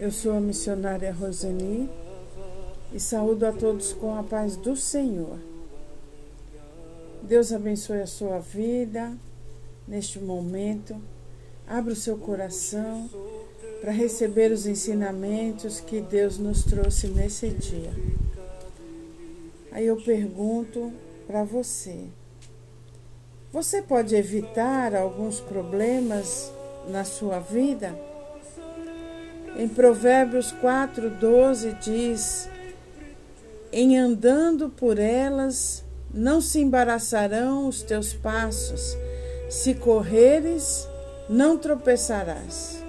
Eu sou a missionária Roseni e saúdo a todos com a paz do Senhor. Deus abençoe a sua vida neste momento. Abra o seu coração para receber os ensinamentos que Deus nos trouxe nesse dia. Aí eu pergunto para você: você pode evitar alguns problemas na sua vida? Em Provérbios 4:12 diz: Em andando por elas não se embaraçarão os teus passos, se correres, não tropeçarás.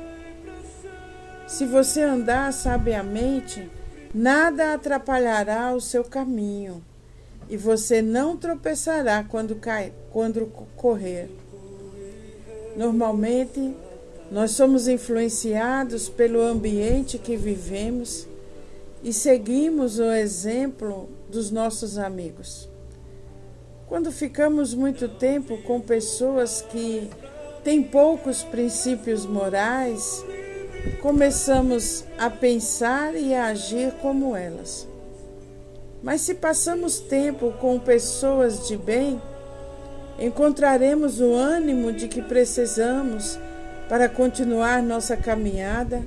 Se você andar sabiamente, nada atrapalhará o seu caminho, e você não tropeçará quando, cai, quando correr. Normalmente, nós somos influenciados pelo ambiente que vivemos e seguimos o exemplo dos nossos amigos. Quando ficamos muito tempo com pessoas que têm poucos princípios morais, começamos a pensar e a agir como elas. Mas se passamos tempo com pessoas de bem, encontraremos o ânimo de que precisamos para continuar nossa caminhada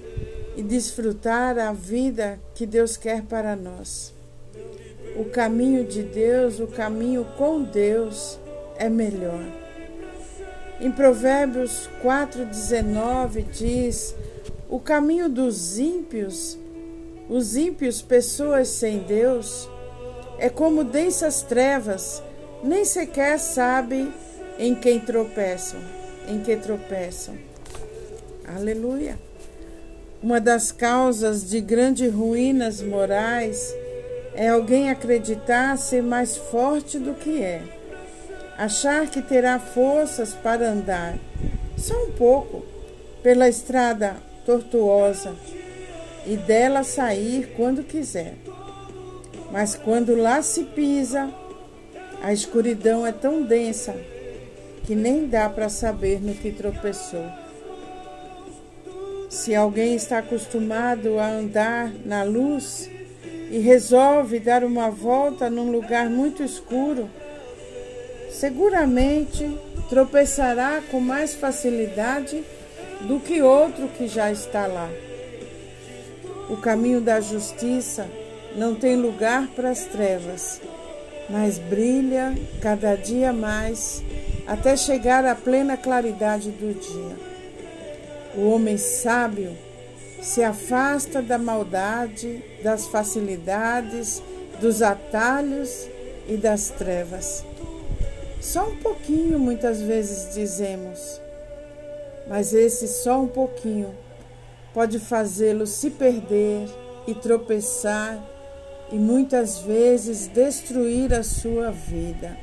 e desfrutar a vida que Deus quer para nós. O caminho de Deus, o caminho com Deus é melhor. Em Provérbios 4,19 diz: O caminho dos ímpios, os ímpios, pessoas sem Deus, é como densas trevas, nem sequer sabe em quem tropeçam, em que tropeçam. Aleluia. Uma das causas de grandes ruínas morais é alguém acreditar ser mais forte do que é, achar que terá forças para andar, só um pouco, pela estrada tortuosa e dela sair quando quiser. Mas quando lá se pisa, a escuridão é tão densa que nem dá para saber no que tropeçou. Se alguém está acostumado a andar na luz e resolve dar uma volta num lugar muito escuro, seguramente tropeçará com mais facilidade do que outro que já está lá. O caminho da justiça não tem lugar para as trevas, mas brilha cada dia mais até chegar à plena claridade do dia. O homem sábio se afasta da maldade, das facilidades, dos atalhos e das trevas. Só um pouquinho, muitas vezes dizemos, mas esse só um pouquinho pode fazê-lo se perder e tropeçar e muitas vezes destruir a sua vida.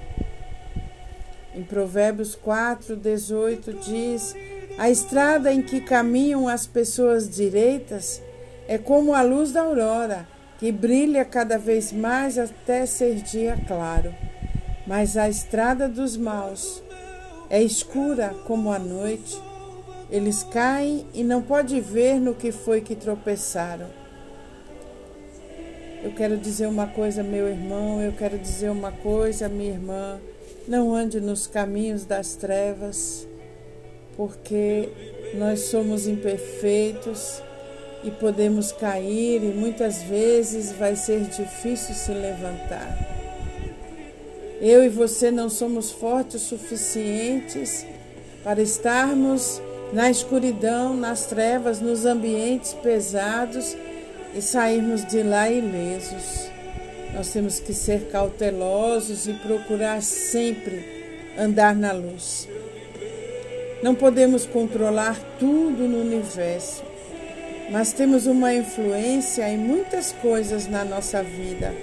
Em Provérbios 4, 18 diz: a estrada em que caminham as pessoas direitas é como a luz da aurora, que brilha cada vez mais até ser dia claro. Mas a estrada dos maus é escura como a noite. Eles caem e não pode ver no que foi que tropeçaram. Eu quero dizer uma coisa, meu irmão, eu quero dizer uma coisa, minha irmã. Não ande nos caminhos das trevas porque nós somos imperfeitos e podemos cair e muitas vezes vai ser difícil se levantar. Eu e você não somos fortes o suficientes para estarmos na escuridão, nas trevas, nos ambientes pesados e sairmos de lá ilesos. Nós temos que ser cautelosos e procurar sempre andar na luz. Não podemos controlar tudo no universo, mas temos uma influência em muitas coisas na nossa vida.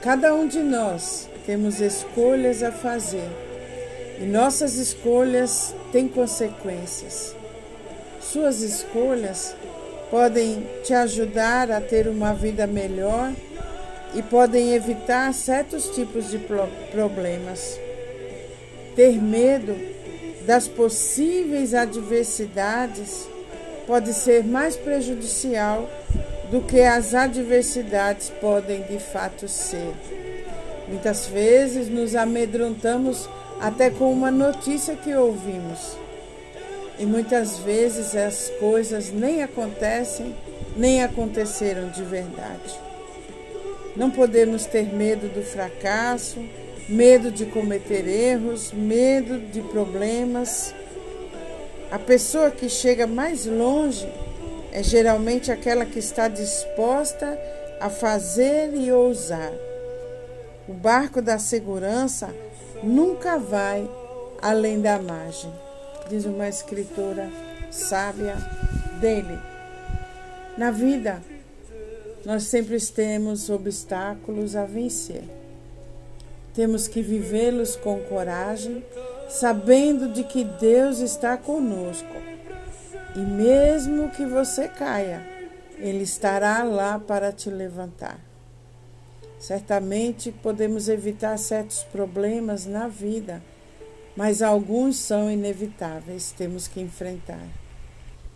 Cada um de nós temos escolhas a fazer e nossas escolhas têm consequências. Suas escolhas podem te ajudar a ter uma vida melhor e podem evitar certos tipos de problemas. Ter medo das possíveis adversidades pode ser mais prejudicial do que as adversidades podem de fato ser. Muitas vezes nos amedrontamos até com uma notícia que ouvimos. E muitas vezes as coisas nem acontecem, nem aconteceram de verdade. Não podemos ter medo do fracasso, medo de cometer erros, medo de problemas. A pessoa que chega mais longe é geralmente aquela que está disposta a fazer e ousar. O barco da segurança nunca vai além da margem, diz uma escritora sábia dele. Na vida, nós sempre temos obstáculos a vencer. Temos que vivê-los com coragem, sabendo de que Deus está conosco. E mesmo que você caia, Ele estará lá para te levantar. Certamente podemos evitar certos problemas na vida, mas alguns são inevitáveis, temos que enfrentar.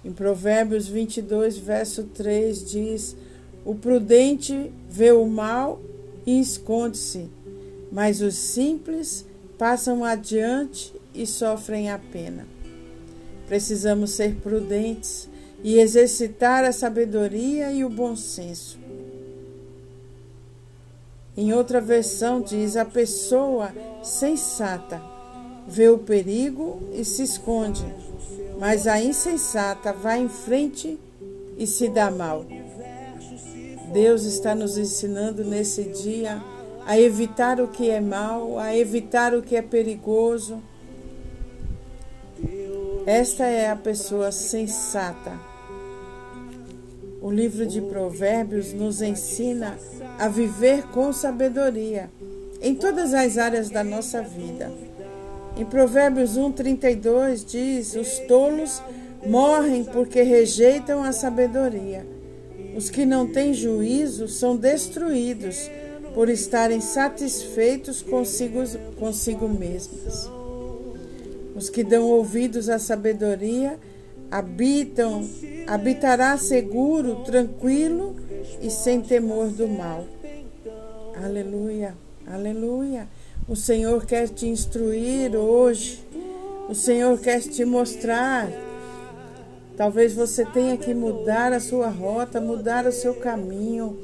Em Provérbios 22, verso 3 diz: O prudente vê o mal e esconde-se mas os simples passam adiante e sofrem a pena. Precisamos ser prudentes e exercitar a sabedoria e o bom senso. Em outra versão diz: a pessoa sensata vê o perigo e se esconde, mas a insensata vai em frente e se dá mal. Deus está nos ensinando nesse dia a evitar o que é mal, a evitar o que é perigoso. Esta é a pessoa sensata. O livro de Provérbios nos ensina a viver com sabedoria em todas as áreas da nossa vida. Em Provérbios 1:32 diz: Os tolos morrem porque rejeitam a sabedoria. Os que não têm juízo são destruídos por estarem satisfeitos consigo, consigo mesmos. Os que dão ouvidos à sabedoria habitam, habitará seguro, tranquilo e sem temor do mal. Aleluia, aleluia. O Senhor quer te instruir hoje. O Senhor quer te mostrar Talvez você tenha que mudar a sua rota, mudar o seu caminho.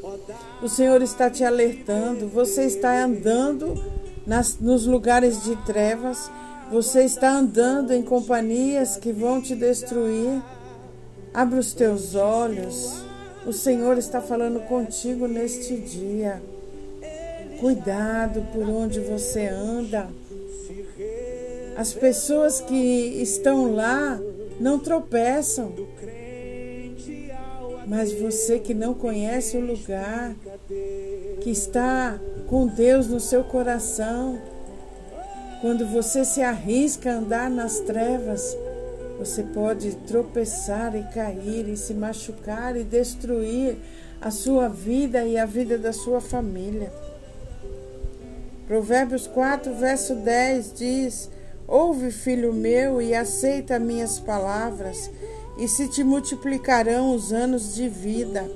O Senhor está te alertando. Você está andando nas, nos lugares de trevas. Você está andando em companhias que vão te destruir. Abra os teus olhos. O Senhor está falando contigo neste dia. Cuidado por onde você anda. As pessoas que estão lá não tropeçam. Mas você que não conhece o lugar, que está com Deus no seu coração, quando você se arrisca a andar nas trevas, você pode tropeçar e cair e se machucar e destruir a sua vida e a vida da sua família. Provérbios 4, verso 10 diz: Ouve, filho meu, e aceita minhas palavras, e se te multiplicarão os anos de vida.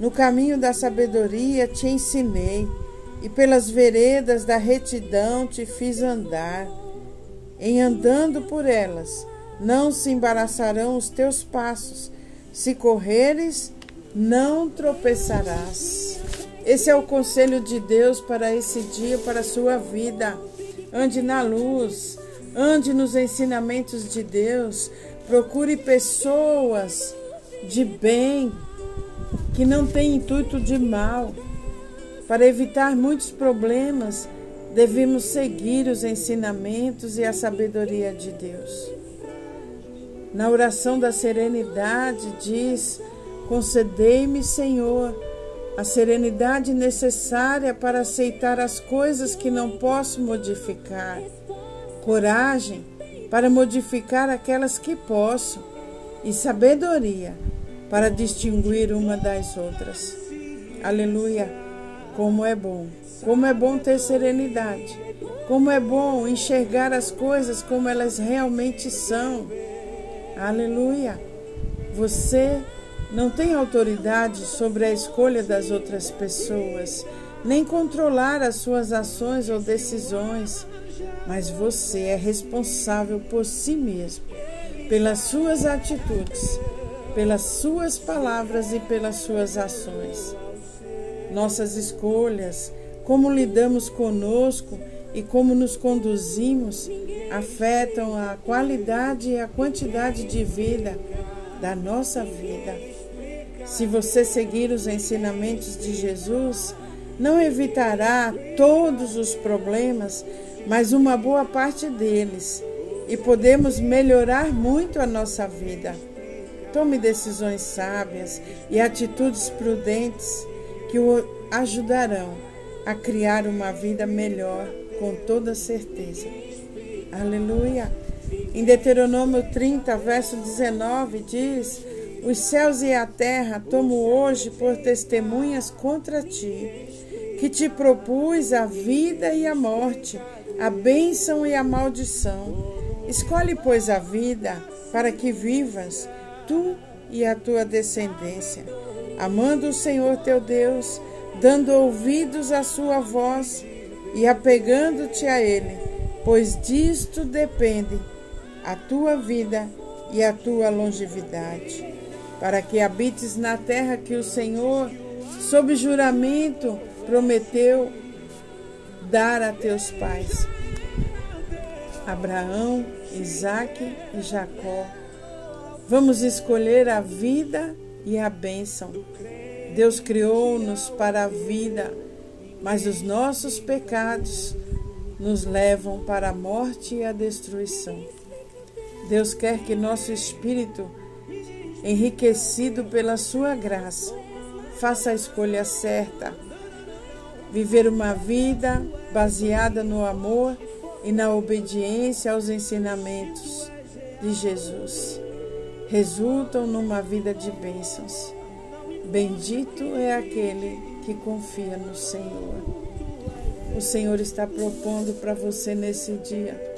No caminho da sabedoria te ensinei, e pelas veredas da retidão te fiz andar. Em andando por elas, não se embaraçarão os teus passos. Se correres, não tropeçarás. Esse é o conselho de Deus para esse dia, para a sua vida. Ande na luz, Ande nos ensinamentos de Deus. Procure pessoas de bem, que não têm intuito de mal. Para evitar muitos problemas, devemos seguir os ensinamentos e a sabedoria de Deus. Na oração da serenidade diz: Concedei-me, Senhor, a serenidade necessária para aceitar as coisas que não posso modificar coragem para modificar aquelas que posso e sabedoria para distinguir uma das outras. Aleluia! Como é bom, como é bom ter serenidade, como é bom enxergar as coisas como elas realmente são. Aleluia! Você não tem autoridade sobre a escolha das outras pessoas, nem controlar as suas ações ou decisões, mas você é responsável por si mesmo, pelas suas atitudes, pelas suas palavras e pelas suas ações. Nossas escolhas, como lidamos conosco e como nos conduzimos, afetam a qualidade e a quantidade de vida da nossa vida. Se você seguir os ensinamentos de Jesus, não evitará todos os problemas, mas uma boa parte deles, e podemos melhorar muito a nossa vida. Tome decisões sábias e atitudes prudentes que o ajudarão a criar uma vida melhor, com toda certeza. Aleluia. Em Deuteronômio 30, verso 19, diz: Os céus e a terra tomo hoje por testemunhas contra ti, que te propus a vida e a morte, a bênção e a maldição. Escolhe, pois, a vida, para que vivas, tu e a tua descendência, amando o Senhor teu Deus, dando ouvidos à sua voz e apegando-te a Ele, pois disto depende a tua vida e a tua longevidade, para que habites na terra que o Senhor, sob juramento, prometeu dar a teus pais, Abraão, Isaque e Jacó. Vamos escolher a vida e a bênção. Deus criou-nos para a vida, mas os nossos pecados nos levam para a morte e a destruição. Deus quer que nosso espírito, enriquecido pela sua graça, faça a escolha certa. Viver uma vida baseada no amor e na obediência aos ensinamentos de Jesus resultam numa vida de bênçãos. Bendito é aquele que confia no Senhor. O Senhor está propondo para você nesse dia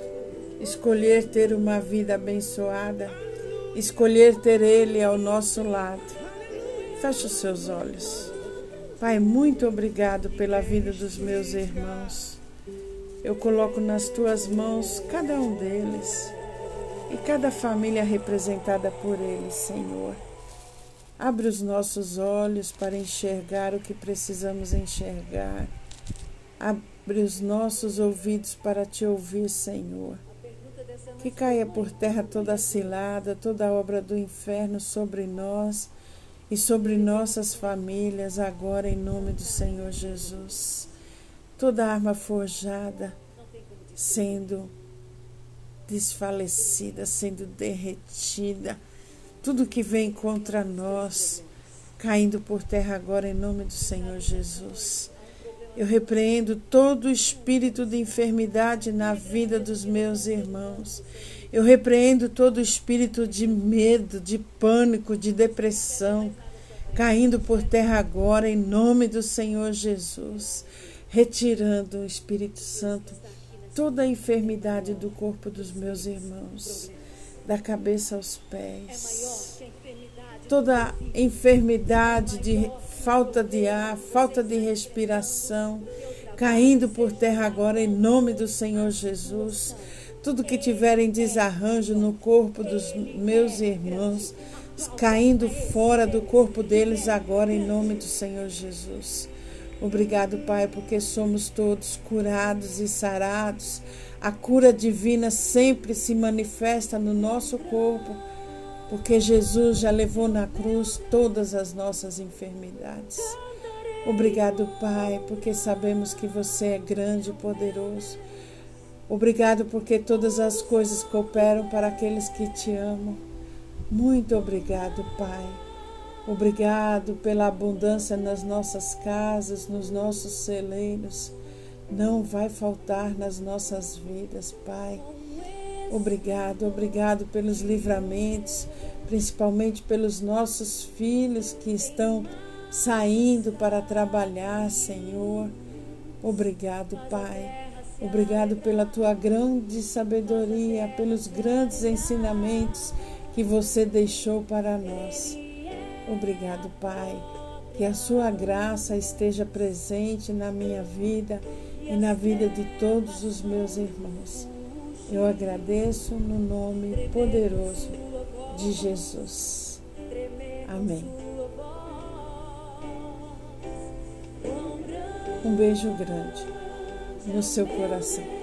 escolher ter uma vida abençoada, escolher ter Ele ao nosso lado. Feche os seus olhos. Pai, muito obrigado pela vida dos meus irmãos. Eu coloco nas tuas mãos cada um deles e cada família representada por eles, Senhor. Abre os nossos olhos para enxergar o que precisamos enxergar. Abre os nossos ouvidos para te ouvir, Senhor. Que caia por terra toda a cilada, toda a obra do inferno sobre nós e sobre nossas famílias, agora em nome do Senhor Jesus. Toda arma forjada sendo desfalecida, sendo derretida, tudo que vem contra nós, caindo por terra agora em nome do Senhor Jesus. Eu repreendo todo espírito de enfermidade na vida dos meus irmãos. Eu repreendo todo espírito de medo, de pânico, de depressão, caindo por terra agora em nome do Senhor Jesus, retirando Espírito Santo toda a enfermidade do corpo dos meus irmãos, da cabeça aos pés. Toda enfermidade de falta de ar, falta de respiração, caindo por terra agora em nome do Senhor Jesus. Tudo que tiver em desarranjo no corpo dos meus irmãos, caindo fora do corpo deles agora em nome do Senhor Jesus. Obrigado, Pai, porque somos todos curados e sarados. A cura divina sempre se manifesta no nosso corpo porque Jesus já levou na cruz todas as nossas enfermidades. Obrigado, Pai, porque sabemos que você é grande e poderoso. Obrigado porque todas as coisas cooperam para aqueles que te amam. Muito obrigado, Pai. Obrigado pela abundância nas nossas casas, nos nossos celeiros. Não vai faltar nas nossas vidas, Pai. Obrigado, obrigado pelos livramentos, principalmente pelos nossos filhos que estão saindo para trabalhar, Senhor. Obrigado, Pai. Obrigado pela tua grande sabedoria, pelos grandes ensinamentos que você deixou para nós. Obrigado, Pai. Que a sua graça esteja presente na minha vida e na vida de todos os meus irmãos. Eu agradeço no nome poderoso de Jesus. Amém. Um beijo grande no seu coração.